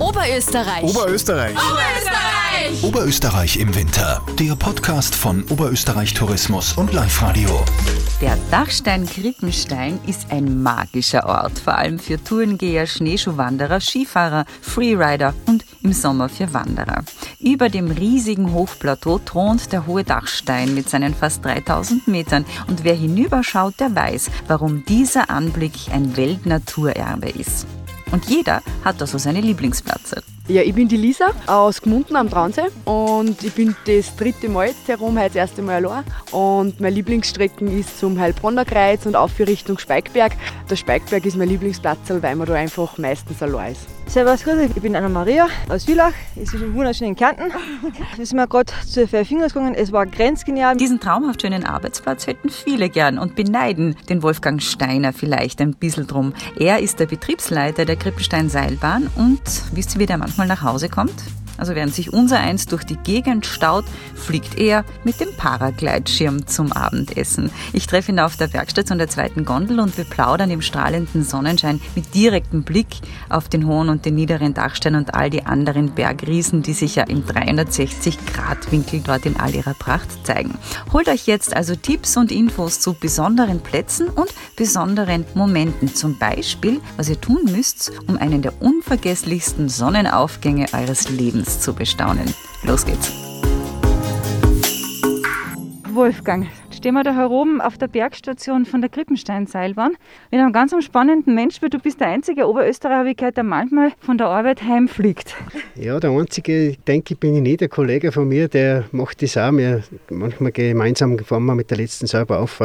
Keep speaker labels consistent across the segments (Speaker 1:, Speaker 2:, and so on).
Speaker 1: Oberösterreich.
Speaker 2: Oberösterreich.
Speaker 1: Oberösterreich.
Speaker 3: Oberösterreich im Winter. Der Podcast von Oberösterreich Tourismus und Live Radio.
Speaker 4: Der Dachstein Krippenstein ist ein magischer Ort, vor allem für Tourengeher, Schneeschuhwanderer, Skifahrer, Freerider und im Sommer für Wanderer. Über dem riesigen Hochplateau thront der hohe Dachstein mit seinen fast 3000 Metern und wer hinüberschaut, der weiß, warum dieser Anblick ein Weltnaturerbe ist. Und jeder hat da so seine Lieblingsplätze.
Speaker 5: Ja, ich bin die Lisa aus Gmunden am Traunsee und ich bin das dritte Mal jetzt herum, heute das erste Mal allein. Und meine Lieblingsstrecken ist zum Heilbronner Kreuz und auf Richtung Speikberg. Der Speikberg ist mein Lieblingsplatz, weil man da einfach meistens allein ist.
Speaker 6: Servus, grüß. Ich bin Anna-Maria aus Villach. Es ist wunderschön in Kärnten. Wir sind gerade zu Vier Fingers gegangen. Es war grenzgenial.
Speaker 4: Diesen traumhaft schönen Arbeitsplatz hätten viele gern und beneiden den Wolfgang Steiner vielleicht ein bisschen drum. Er ist der Betriebsleiter der Krippenstein Seilbahn und wisst ihr, wie der manchmal nach Hause kommt? Also während sich unser eins durch die Gegend staut, fliegt er mit dem Paragleitschirm zum Abendessen. Ich treffe ihn auf der Werkstation der zweiten Gondel und wir plaudern im strahlenden Sonnenschein mit direktem Blick auf den hohen und den niederen Dachstein und all die anderen Bergriesen, die sich ja im 360-Grad-Winkel dort in all ihrer Pracht zeigen. Holt euch jetzt also Tipps und Infos zu besonderen Plätzen und besonderen Momenten. Zum Beispiel, was ihr tun müsst, um einen der unvergesslichsten Sonnenaufgänge eures Lebens zu bestaunen. Los geht's. Wolfgang, stehen wir da heroben auf der Bergstation von der Krippenstein-Seilbahn mit einem ganz spannenden Mensch, weil du bist der einzige Oberösterreicher, der manchmal von der Arbeit heimfliegt.
Speaker 7: Ja, der einzige, denke ich, bin ich nicht. Der Kollege von mir, der macht das auch. Wir manchmal gemeinsam fahren wir mit der letzten Salbe auf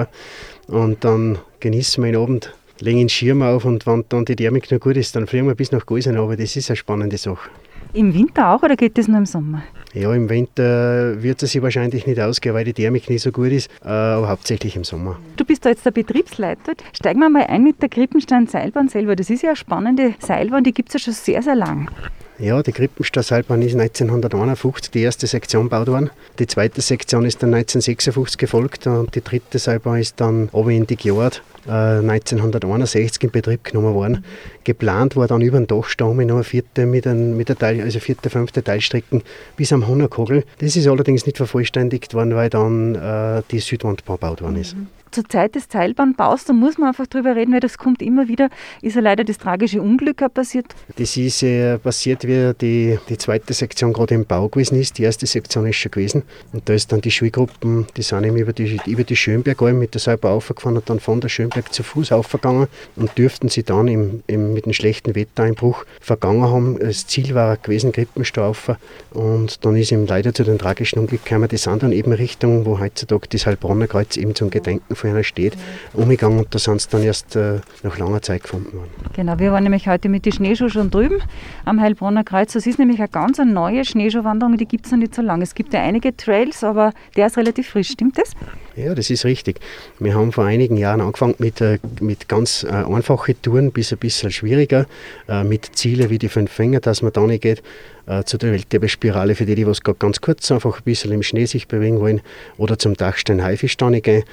Speaker 7: und dann genießen wir den Abend legen den Schirm auf und wenn dann die Thermik noch gut ist, dann fliegen wir bis nach Gäusen, aber das ist eine spannende Sache.
Speaker 4: Im Winter auch oder geht das nur im Sommer?
Speaker 7: Ja, im Winter wird es sich wahrscheinlich nicht ausgehen, weil die Thermik nicht so gut ist, äh, aber hauptsächlich im Sommer.
Speaker 4: Du bist da jetzt der Betriebsleiter. Steigen wir mal ein mit der Krippenstein-Seilbahn selber. Das ist ja eine spannende Seilbahn, die gibt es ja schon sehr, sehr lang.
Speaker 7: Ja, die Krippenstein-Seilbahn ist 1951 die erste Sektion gebaut worden. Die zweite Sektion ist dann 1956 gefolgt und die dritte Seilbahn ist dann oben in die Gjord 1961 in Betrieb genommen worden. Geplant war dann über den Dachstamm noch eine vierte mit, ein, mit der Teil, also vierte, fünfte Teilstrecken bis am Hunnerkogel. Das ist allerdings nicht vervollständigt worden, weil dann äh, die Südwandbahn gebaut worden ist.
Speaker 4: Mhm zur Zeit des Seilbahnbaus, da muss man einfach drüber reden, weil das kommt immer wieder, ist ja leider das tragische Unglück passiert.
Speaker 7: Das ist äh, passiert, wie die, die zweite Sektion gerade im Bau gewesen ist. Die erste Sektion ist schon gewesen. Und da ist dann die Schulgruppen, die sind eben über die, über die Schönbergalm mit der Seilbahn aufgefahren und dann von der Schönberg zu Fuß aufgegangen und dürften sie dann im, im, mit dem schlechten Wettereinbruch vergangen haben. Das Ziel war gewesen, Krippenstaufer. Und dann ist ihm leider zu den tragischen Unglück gekommen. Die sind dann eben Richtung, wo heutzutage das Heilbronner Kreuz eben zum Gedenken von einer steht, umgegangen und da sind sie dann erst äh, nach langer Zeit gefunden worden.
Speaker 4: Genau, wir waren nämlich heute mit den Schneeschuhen schon drüben am Heilbronner Kreuz. Das ist nämlich eine ganz neue Schneeschuhwanderung, die gibt es noch nicht so lange. Es gibt ja einige Trails, aber der ist relativ frisch, stimmt das?
Speaker 7: Ja, das ist richtig. Wir haben vor einigen Jahren angefangen mit, äh, mit ganz äh, einfachen Touren, bis ein bisschen schwieriger, äh, mit Zielen wie die fünf Finger, dass man da nicht geht äh, zu der Weltteppespirale, für die, die was ganz kurz einfach ein bisschen im Schnee sich bewegen wollen, oder zum Dachstein Haifisch gehen.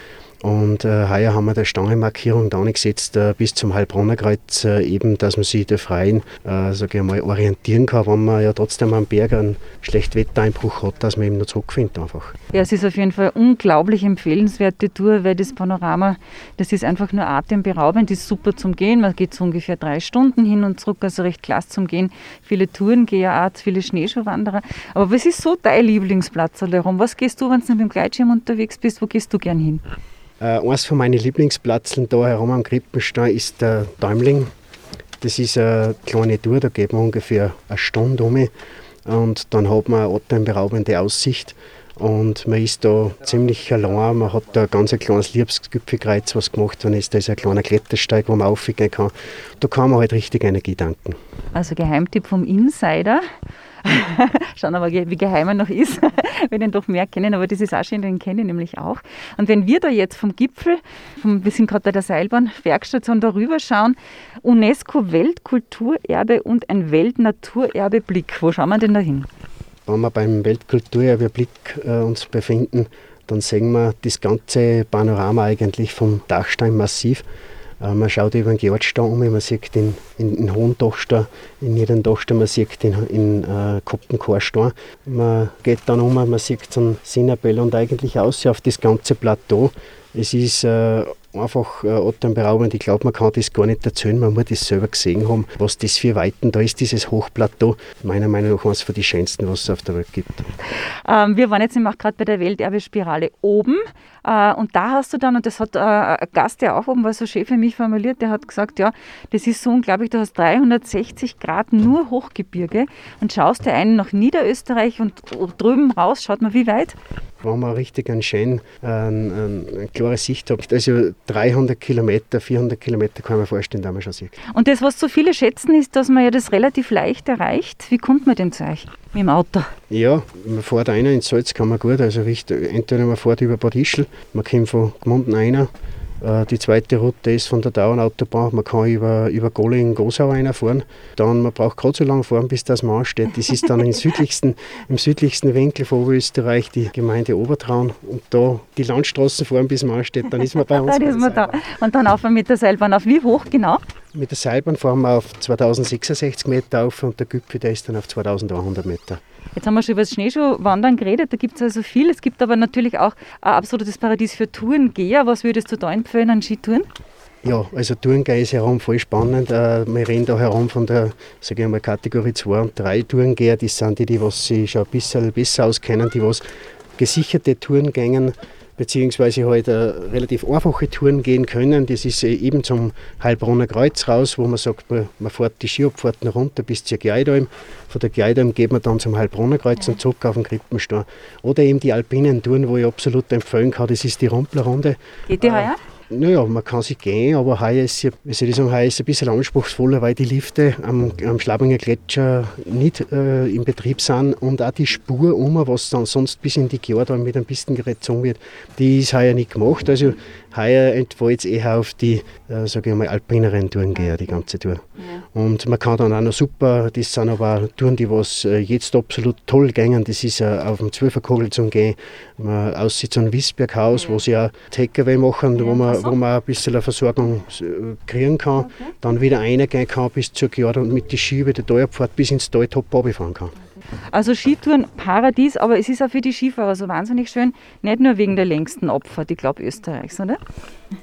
Speaker 7: Und äh, heuer haben wir der Stangemarkierung da gesetzt äh, bis zum Heilbronner Kreuz, äh, eben, dass man sich der Freien, äh, sage ich mal, orientieren kann, wenn man ja trotzdem am Berg einen schlechten Wettereinbruch hat, dass man eben noch zurückfindet einfach.
Speaker 4: Ja, es ist auf jeden Fall unglaublich empfehlenswerte Tour, weil das Panorama, das ist einfach nur atemberaubend, ist super zum Gehen. Man geht so ungefähr drei Stunden hin und zurück, also recht klasse zum Gehen. Viele Tourengeherart, viele Schneeschuhwanderer. Aber was ist so dein Lieblingsplatz, Lerum? Was gehst du, wenn du mit dem Gleitschirm unterwegs bist, wo gehst du gern hin?
Speaker 7: Äh, eines von meinen Lieblingsplätzen da herum am Krippenstein ist der Däumling. Das ist eine kleine Tour, da geht man ungefähr eine Stunde um und dann hat man eine atemberaubende Aussicht und man ist da ziemlich allein. Man hat da ein ganz kleines Liebesgipfelkreuz, was gemacht worden ist. Da ist ein kleiner Klettersteig, wo man aufgehen kann. Da kann man halt richtig Energie tanken.
Speaker 4: Also Geheimtipp vom Insider. Schauen mal, wie geheim er noch ist, wenn ihn doch mehr kennen, aber das ist auch schön, den kenne ich nämlich auch. Und wenn wir da jetzt vom Gipfel, vom, wir sind gerade bei der Seilbahn, Werkstation darüber schauen, UNESCO Weltkulturerbe und ein Weltnaturerbe Blick, wo schauen wir denn da hin?
Speaker 7: Wenn wir beim Weltkulturerbe Blick äh, uns befinden, dann sehen wir das ganze Panorama eigentlich vom Dachsteinmassiv Äh, man schaut über den Georgstau um, man sieht den, in, in Hohen Dachstein, in Dachstein, man sieht den in äh, Koptenkorstein. Man geht dann um, man sieht einen Sinnerbell und eigentlich aus auf das ganze Plateau. Es ist äh, einfach äh, atemberaubend. Ich glaube, man kann das gar nicht erzählen, man muss das selber gesehen haben, was das für Weiten da ist, dieses Hochplateau. Meiner Meinung nach eines von den schönsten, was es auf der Welt gibt.
Speaker 4: Ähm, wir waren jetzt gerade bei der Welterbespirale oben äh, und da hast du dann, und das hat äh, ein Gast, der auch oben war, so schön für mich formuliert, der hat gesagt, ja, das ist so unglaublich, du hast 360 Grad nur Hochgebirge und schaust dir einen nach Niederösterreich und drüben raus, schaut man wie weit?
Speaker 7: Wenn man richtig einen schönen, äh, eine, eine klare Sicht hat. Also 300 Kilometer, 400 Kilometer kann man vorstellen, da man schon sieht.
Speaker 4: Und das, was so viele schätzen, ist, dass man ja das relativ leicht erreicht. Wie kommt man denn zu euch mit dem Auto?
Speaker 7: Ja, man fährt einer ins Salz, kann man gut. Also entweder man fährt über Bad Ischl, man kommt von Gmunden einer die zweite Route ist von der Dauerautobahn. Man kann über, über Golling, Gosau reinfahren. Dann, man braucht gerade so lange fahren, bis das man ansteht. Das ist dann im südlichsten, im südlichsten Winkel von Oberösterreich, die Gemeinde Obertraun. Und da die Landstraßen fahren, bis man ansteht, dann ist man bei uns.
Speaker 4: dann ist man da. Und dann auf mit der Seilbahn. Auf wie hoch genau?
Speaker 7: Mit der Seilbahn fahren wir auf 2066 Meter auf und der Gipfel der ist dann auf 2100 Meter.
Speaker 4: Jetzt haben wir schon über das Schneeschuhwandern geredet, da gibt es also viel. Es gibt aber natürlich auch ein absolutes Paradies für Tourengeher. Was würdest du da empfehlen an Skitouren?
Speaker 7: Ja, also Tourengehen ist herum voll spannend. Äh, wir reden da herum von der ich mal, Kategorie 2 und 3 Tourengeher. Das sind die, die was sich schon ein bisschen besser auskennen, die was gesicherte Touren gängen beziehungsweise halt äh, relativ einfache Touren gehen können. Das ist äh, eben zum Heilbronner Kreuz raus, wo man sagt, man, man fährt die Skiabfahrten runter bis zur Geidalm. Von der Geidalm geht man dann zum Heilbronner Kreuz und zurück auf den Krippenstein. Oder eben die alpinen Touren, wo ich absolut empfehlen kann, das ist die Rumplerrunde.
Speaker 4: Geht die heuer?
Speaker 7: Naja, man kann sich gehen, aber heuer ist, soll ich sagen, heuer ist ein bisschen anspruchsvoller, weil die Lifte am, am Schlabinger Gletscher nicht äh, in Betrieb sind und auch die Spur um, was dann sonst bis in die Gjorde mit einem Pistengerät gezogen wird, die ist heuer nicht gemacht. Also heuer entfällt es eher auf die, äh, sage ich mal, alpineren Touren gehen, die ganze Tour. Ja. Und man kann dann auch noch super, das sind aber Touren, die was äh, jetzt absolut toll gehen, das ist äh, auf dem Zwölferkogel zum Gehen, man aussieht so ein Wissberghaus, ja. wo sie auch Takeaway machen, ja, wo, man, wo man ein bisschen eine Versorgung äh, kriegen kann, okay. dann wieder reingehen kann bis zur Gjorde und mit die Schiebe der Talabfahrt bis ins Tal top fahren kann.
Speaker 4: Also Skitouren Paradies, aber es ist auch für die Skifahrer so wahnsinnig schön, nicht nur wegen der längsten Abfahrt, ich glaube Österreichs, oder?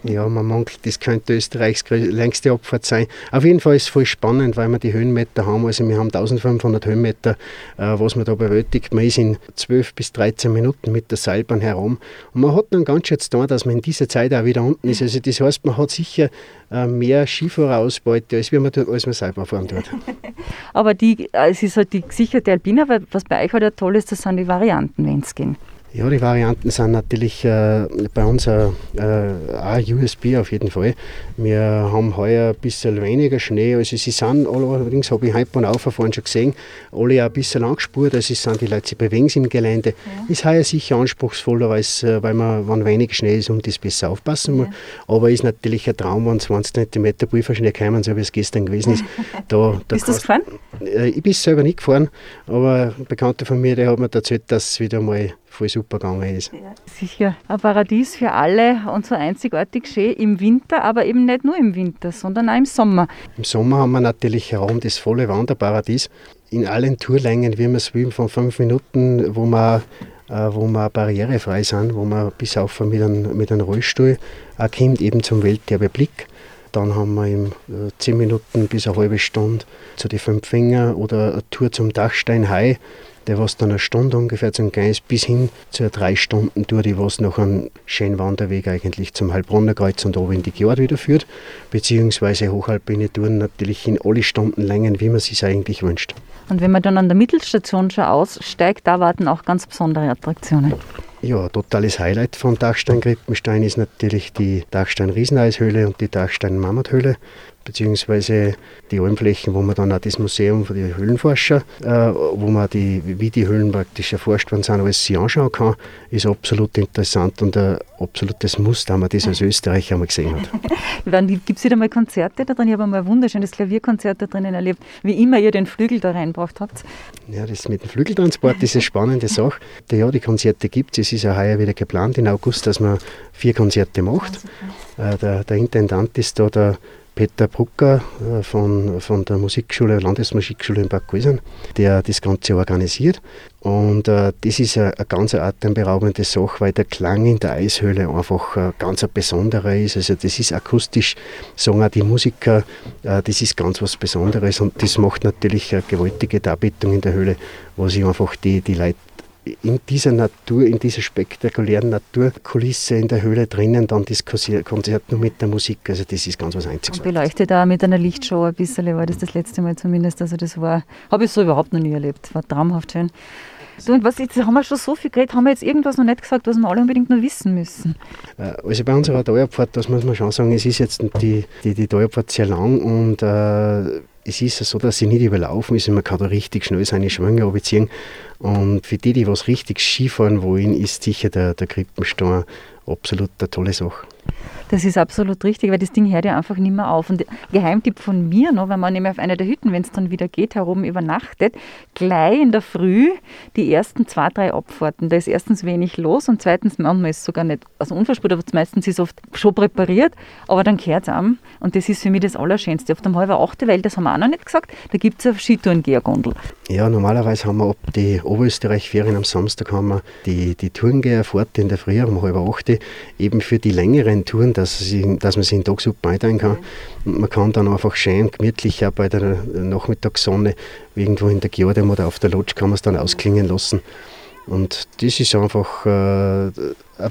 Speaker 7: Ja, man munkelt, das könnte Österreichs längste Abfahrt sein. Auf jeden Fall ist es voll spannend, weil wir die Höhenmeter haben. Also wir haben 1500 Höhenmeter, äh, was man da bewältigt. Man ist in 12 bis 13 Minuten mit der Seilbahn herum. Und man hat dann ganz schön tun, dass man in dieser Zeit auch wieder unten ist. Also das heißt, man hat sicher äh, mehr Skifahrerausbeute, als wenn man, als man Seilbahn fahren tut.
Speaker 4: Aber die, äh, es ist halt die gesicherte Alpina, weil was bei euch halt toll ist, das sind die Varianten, wenn es geht.
Speaker 7: Ja, die Varianten sind natürlich äh, bei uns äh, auch USB auf jeden Fall. Wir haben heuer ein bisschen weniger Schnee. Also sie sind allerdings, habe ich heute beim Auffahren schon gesehen, alle auch ein bisschen angespurt. Also es sind die Leute, sie bewegen sich im Gelände. Ja. Ist heuer sicher anspruchsvoller, äh, weil man, wenn wenig Schnee ist, um das besser aufpassen muss. Ja. Aber ist natürlich ein Traum, wenn 20 cm Pulverschnee kommen, so wie es gestern gewesen ist.
Speaker 4: Da, da Bist du gefahren?
Speaker 7: Äh, ich bin selber nicht gefahren, aber ein Bekannter von mir, der hat mir erzählt, dass es wieder mal voll super gegangen ist. Ja,
Speaker 4: sicher. Ein Paradies für alle und so einzigartig schön im Winter, aber eben nicht nur im Winter, sondern auch im Sommer.
Speaker 7: Im Sommer haben wir natürlich herum das volle Wanderparadies. In allen Tourlängen, wie man es will, von fünf Minuten, wo man äh, wo wir barrierefrei sind, wo man bis auf mit einem, mit einem Rollstuhl auch kommt, eben zum Welterbeblick. Dann haben wir im äh, 10 Minuten bis eine halbe Stunde zu den fünf Finger oder eine Tour zum Dachstein High der was dann eine Stunde ungefähr zum Geist bis hin zu einer drei Stunden Tour, die was noch einen schönen Wanderweg eigentlich zum Heilbronner Kreuz und oben in die Gjord wieder führt, beziehungsweise hochalpine Touren natürlich in alle Stundenlängen, wie man sich eigentlich wünscht.
Speaker 4: Und wenn man dann an der Mittelstation schon aussteigt, da warten auch ganz besondere Attraktionen.
Speaker 7: Ja, totales Highlight von Dachstein Grippenstein ist natürlich die Dachstein Rieseneishöhle und die Dachstein Mammuthöhle. Beziehungsweise die Almflächen, wo man dann auch das Museum für die Höhlenforscher, äh, wo man die, wie die Höhlen praktisch erforscht worden sind, alles sich anschauen kann, ist absolut interessant und ein absolutes Muss, da man das als Österreicher einmal gesehen hat.
Speaker 4: Gibt es wieder mal Konzerte da drin? Ich habe einmal ein wunderschönes Klavierkonzert da drinnen erlebt, wie immer ihr den Flügel da reinbracht habt.
Speaker 7: Ja, das mit dem Flügeltransport ist eine spannende Sache. Ja, die Konzerte gibt es. Es ist ja heuer wieder geplant im August, dass man vier Konzerte macht. Äh, der, der Intendant ist da der Peter Brucker äh, von, von der Musikschule, Landesmusikschule in Bad Guisen, der das Ganze organisiert. Und äh, das ist eine, eine ganz atemberaubende Sache, weil der Klang in der Eishöhle einfach äh, ganz ein besonderer ist. Also das ist akustisch, sagen auch die Musiker, äh, das ist ganz was Besonderes und das macht natürlich eine gewaltige Darbietung in der Höhle, wo sich einfach die, die Leute in dieser Natur, in dieser spektakulären Naturkulisse in der Höhle drinnen, dann das Konzert nur mit der Musik. Also das ist ganz was Einziges.
Speaker 4: Und beleuchtet auch mit einer Lichtshow ein bisschen, war das das letzte Mal zumindest. Also das war, habe ich so überhaupt noch nie erlebt. War traumhaft schön. Du, und was, jetzt haben wir schon so viel geredet, haben wir jetzt irgendwas noch nicht gesagt, was wir alle unbedingt noch wissen müssen?
Speaker 7: Äh, also bei unserer Dauerpfad, das muss man schon sagen, es ist jetzt die, die, die Dauerpfad sehr lang und äh, es ist so, dass sie nicht überlaufen ist man kann da richtig schnell seine Schwünge abziehen. Und für die, die was richtig Skifahren wollen, ist sicher der, der Krippenstein absolut eine tolle Sache.
Speaker 4: Das ist absolut richtig, weil das Ding hört ja einfach nicht mehr auf. Und Geheimtipp von mir noch, wenn man nämlich auf einer der Hütten, wenn es dann wieder geht, herum übernachtet, gleich in der Früh die ersten zwei, drei Abfahrten. Da ist erstens wenig los und zweitens, manchmal ist es sogar nicht, also unverspürt, aber meistens ist es oft schon präpariert, aber dann kehrt es an. Und das ist für mich das Allerschönste. Auf dem halben achte, weil das haben wir auch noch nicht gesagt, da gibt es eine Skitourengehergondel.
Speaker 7: Ja, normalerweise haben wir ab die Oberösterreich-Ferien am Samstag haben wir die, die Tourengeherfahrt in der Früh um halb achte, eben für die längeren Touren, dass, sie, dass man sich in den Tag super einteilen kann. Und man kann dann einfach schön gemütlich auch bei der Nachmittagssonne irgendwo in der Giordem oder auf der Lodge kann man es dann ausklingen lassen. Und das ist einfach äh, ein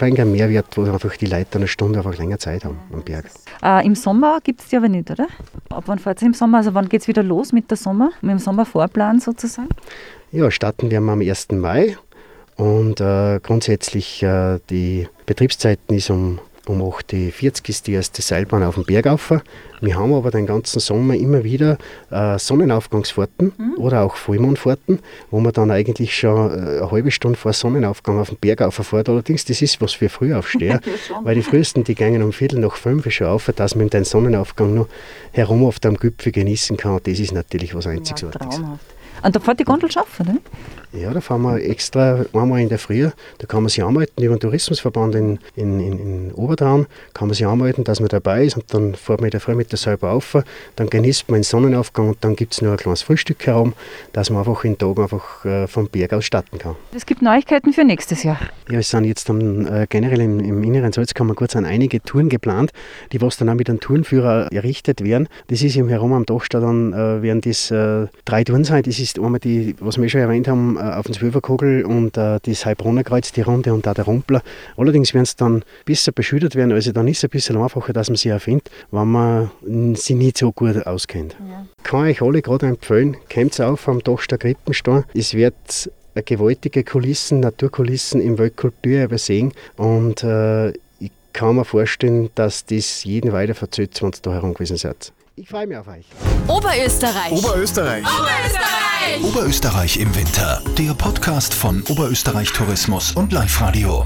Speaker 7: wenig ein Mehrwert, wo einfach die Leute eine Stunde einfach länger Zeit haben am Berg.
Speaker 4: Äh, Im Sommer gibt es die aber nicht, oder? Ab wann fahrt ihr im Sommer? Also wann geht es wieder los mit der Sommer? Mit dem Sommervorplan sozusagen?
Speaker 7: Ja, starten wir am 1. Mai und äh, grundsätzlich äh, die Betriebszeiten ist um um 8.40 Uhr ist die erste Seilbahn auf dem Berg auf. Wir haben aber den ganzen Sommer immer wieder äh, Sonnenaufgangsfahrten mhm. oder auch Vollmondfahrten, wo man dann eigentlich schon äh, eine halbe Stunde vor Sonnenaufgang auf den Berg auffährt. Allerdings, das ist was für Frühaufsteher, weil die frühesten, die gehen um Viertel nach fünf schon auf, dass man den Sonnenaufgang noch herum auf dem Gipfel genießen kann. Das ist natürlich was Einzigartiges. Ja,
Speaker 4: und da fährt die Gondel schaffen, oder?
Speaker 7: Ja, da fahren wir extra einmal in der Früh. Da kann man sich anmelden über den Tourismusverband in, in, in, in Obertraun. Kann man sich anmelden, dass man dabei ist und dann fährt man in der Früh mit der selber auf. Dann genießt man den Sonnenaufgang und dann gibt es noch ein kleines Frühstück herum, dass man einfach in den Tag einfach äh, vom Berg aus starten kann.
Speaker 4: Es gibt Neuigkeiten für nächstes Jahr.
Speaker 7: Ja, es sind jetzt dann, äh, generell im, im inneren Salzkammergut sind einige Touren geplant, die was dann auch mit einem Tourenführer errichtet werden. Das ist im Herum am Dachstadt dann äh, werden das äh, drei Touren sein. Das ist einmal die, was wir schon erwähnt haben, äh, auf den Zwölferkogel und äh, das Heilbronner Kreuz, die Runde und auch der Rumpler. Allerdings werden es dann besser beschüttet werden, also dann ist es ein bisschen einfacher, dass man sie erfindet, wenn man sie nicht so gut auskennt. Ja. Kann ich euch alle gerade empfehlen, kommt auf am Dachstadt Krippenstein. Es wird gewaltige Kulissen, Naturkulissen im Weltkulturerbe sehen und äh, ich kann mir vorstellen, dass das jeden weiter verzögert, wenn ihr da herum gewesen seid. Ich freue mich auf euch.
Speaker 1: Oberösterreich.
Speaker 3: Oberösterreich.
Speaker 1: Oberösterreich.
Speaker 3: Oberösterreich im Winter. Der Podcast von Oberösterreich Tourismus und Live Radio.